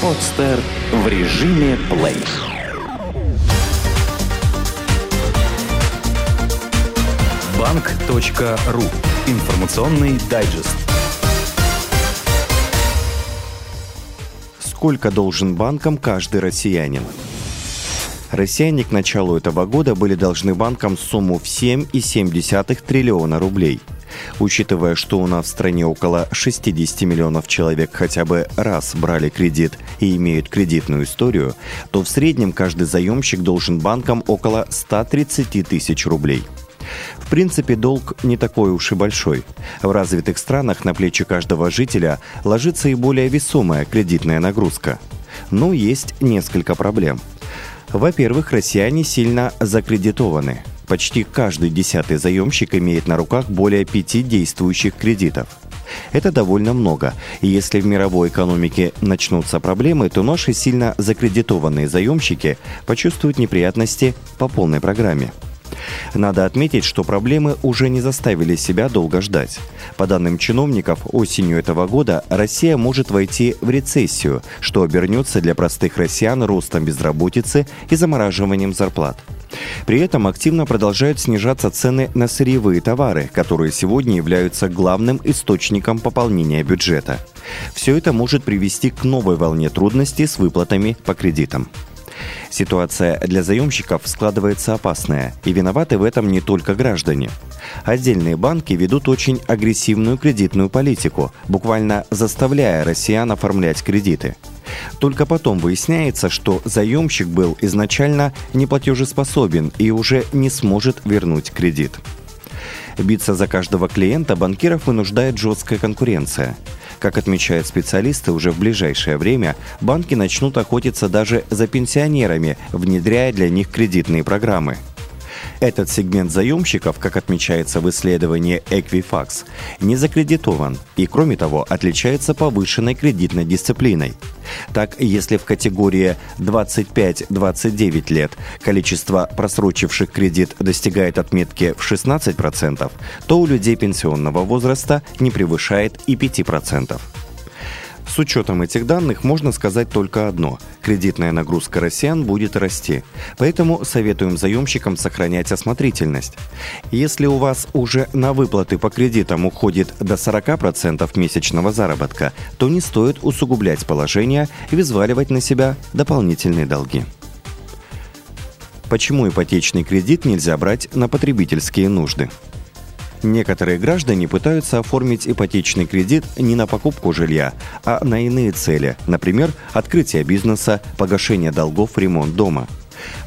Подстер в режиме плей. Банк.ру. Информационный дайджест. Сколько должен банкам каждый россиянин? Россияне к началу этого года были должны банкам сумму в 7,7 триллиона рублей – Учитывая, что у нас в стране около 60 миллионов человек хотя бы раз брали кредит и имеют кредитную историю, то в среднем каждый заемщик должен банкам около 130 тысяч рублей. В принципе, долг не такой уж и большой. В развитых странах на плечи каждого жителя ложится и более весомая кредитная нагрузка. Но есть несколько проблем. Во-первых, россияне сильно закредитованы – Почти каждый десятый заемщик имеет на руках более пяти действующих кредитов. Это довольно много, и если в мировой экономике начнутся проблемы, то наши сильно закредитованные заемщики почувствуют неприятности по полной программе. Надо отметить, что проблемы уже не заставили себя долго ждать. По данным чиновников, осенью этого года Россия может войти в рецессию, что обернется для простых россиян ростом безработицы и замораживанием зарплат. При этом активно продолжают снижаться цены на сырьевые товары, которые сегодня являются главным источником пополнения бюджета. Все это может привести к новой волне трудностей с выплатами по кредитам. Ситуация для заемщиков складывается опасная, и виноваты в этом не только граждане. Отдельные банки ведут очень агрессивную кредитную политику, буквально заставляя россиян оформлять кредиты. Только потом выясняется, что заемщик был изначально неплатежеспособен и уже не сможет вернуть кредит. Биться за каждого клиента банкиров вынуждает жесткая конкуренция. Как отмечают специалисты, уже в ближайшее время банки начнут охотиться даже за пенсионерами, внедряя для них кредитные программы – этот сегмент заемщиков, как отмечается в исследовании Equifax, не закредитован и, кроме того, отличается повышенной кредитной дисциплиной. Так, если в категории 25-29 лет количество просрочивших кредит достигает отметки в 16%, то у людей пенсионного возраста не превышает и 5%. С учетом этих данных можно сказать только одно – кредитная нагрузка россиян будет расти. Поэтому советуем заемщикам сохранять осмотрительность. Если у вас уже на выплаты по кредитам уходит до 40% месячного заработка, то не стоит усугублять положение и взваливать на себя дополнительные долги. Почему ипотечный кредит нельзя брать на потребительские нужды? Некоторые граждане пытаются оформить ипотечный кредит не на покупку жилья, а на иные цели, например, открытие бизнеса, погашение долгов, ремонт дома.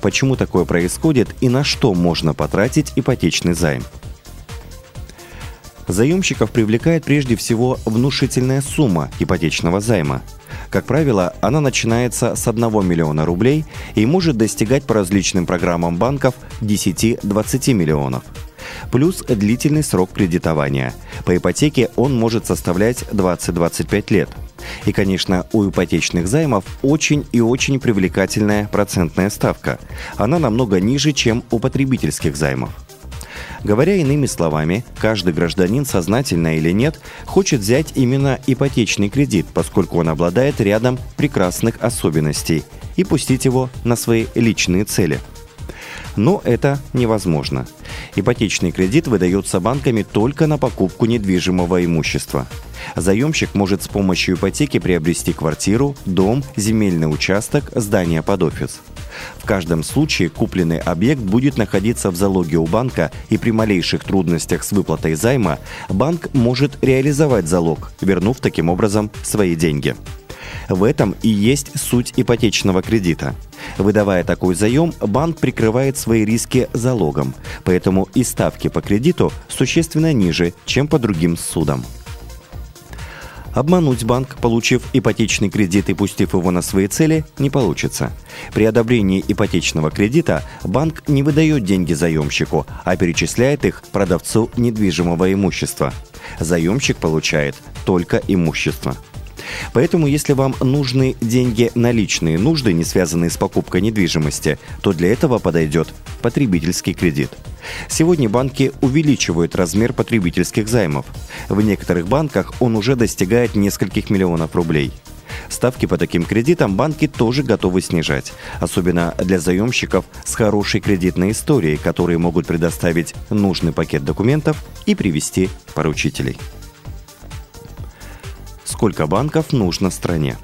Почему такое происходит и на что можно потратить ипотечный займ? Заемщиков привлекает прежде всего внушительная сумма ипотечного займа. Как правило, она начинается с 1 миллиона рублей и может достигать по различным программам банков 10-20 миллионов – плюс длительный срок кредитования. По ипотеке он может составлять 20-25 лет. И, конечно, у ипотечных займов очень и очень привлекательная процентная ставка. Она намного ниже, чем у потребительских займов. Говоря иными словами, каждый гражданин, сознательно или нет, хочет взять именно ипотечный кредит, поскольку он обладает рядом прекрасных особенностей, и пустить его на свои личные цели – но это невозможно. Ипотечный кредит выдается банками только на покупку недвижимого имущества. Заемщик может с помощью ипотеки приобрести квартиру, дом, земельный участок, здание под офис. В каждом случае купленный объект будет находиться в залоге у банка, и при малейших трудностях с выплатой займа банк может реализовать залог, вернув таким образом свои деньги. В этом и есть суть ипотечного кредита. Выдавая такой заем, банк прикрывает свои риски залогом, поэтому и ставки по кредиту существенно ниже, чем по другим судам. Обмануть банк, получив ипотечный кредит и пустив его на свои цели, не получится. При одобрении ипотечного кредита банк не выдает деньги заемщику, а перечисляет их продавцу недвижимого имущества. Заемщик получает только имущество – Поэтому, если вам нужны деньги на личные нужды, не связанные с покупкой недвижимости, то для этого подойдет потребительский кредит. Сегодня банки увеличивают размер потребительских займов. В некоторых банках он уже достигает нескольких миллионов рублей. Ставки по таким кредитам банки тоже готовы снижать, особенно для заемщиков с хорошей кредитной историей, которые могут предоставить нужный пакет документов и привести поручителей. Сколько банков нужно стране?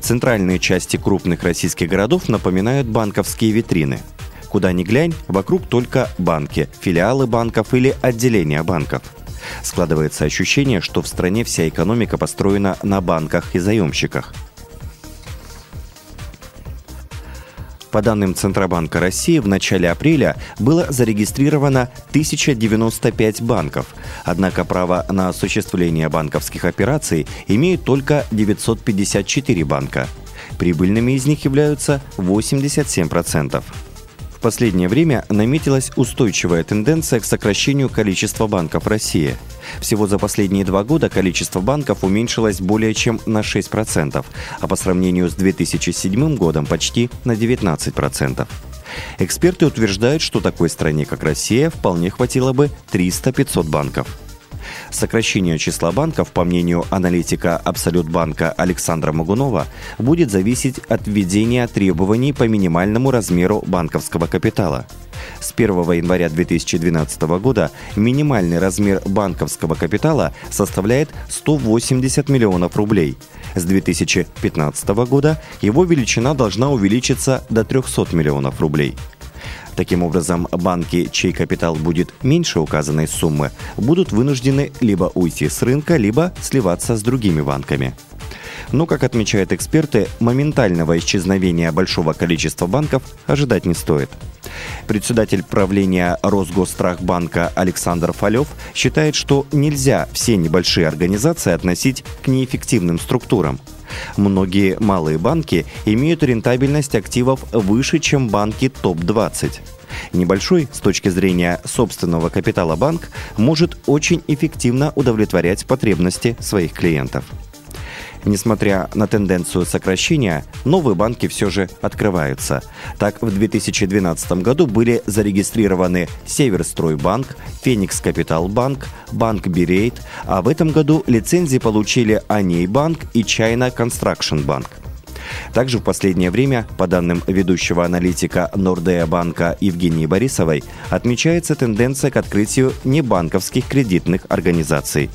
Центральные части крупных российских городов напоминают банковские витрины. Куда ни глянь, вокруг только банки, филиалы банков или отделения банков – Складывается ощущение, что в стране вся экономика построена на банках и заемщиках. По данным Центробанка России, в начале апреля было зарегистрировано 1095 банков, однако право на осуществление банковских операций имеют только 954 банка. Прибыльными из них являются 87%. В последнее время наметилась устойчивая тенденция к сокращению количества банков России. Всего за последние два года количество банков уменьшилось более чем на 6%, а по сравнению с 2007 годом почти на 19%. Эксперты утверждают, что такой стране, как Россия, вполне хватило бы 300-500 банков. Сокращение числа банков, по мнению аналитика Абсолют банка Александра Магунова, будет зависеть от введения требований по минимальному размеру банковского капитала. С 1 января 2012 года минимальный размер банковского капитала составляет 180 миллионов рублей. С 2015 года его величина должна увеличиться до 300 миллионов рублей. Таким образом, банки, чей капитал будет меньше указанной суммы, будут вынуждены либо уйти с рынка, либо сливаться с другими банками. Но, как отмечают эксперты, моментального исчезновения большого количества банков ожидать не стоит. Председатель правления Росгосстрахбанка Александр Фалев считает, что нельзя все небольшие организации относить к неэффективным структурам – Многие малые банки имеют рентабельность активов выше, чем банки топ-20. Небольшой с точки зрения собственного капитала банк может очень эффективно удовлетворять потребности своих клиентов. Несмотря на тенденцию сокращения, новые банки все же открываются. Так, в 2012 году были зарегистрированы Северстройбанк, Феникс Капитал Банк, Банк Бирейт, а в этом году лицензии получили Аней Банк и Чайна Construction Банк. Также в последнее время, по данным ведущего аналитика Нордея банка Евгении Борисовой, отмечается тенденция к открытию небанковских кредитных организаций.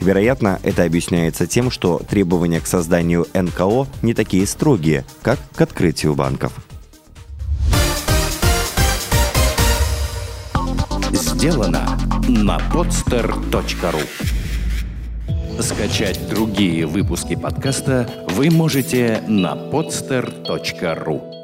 Вероятно, это объясняется тем, что требования к созданию НКО не такие строгие, как к открытию банков. Сделано на podster.ru Скачать другие выпуски подкаста вы можете на podster.ru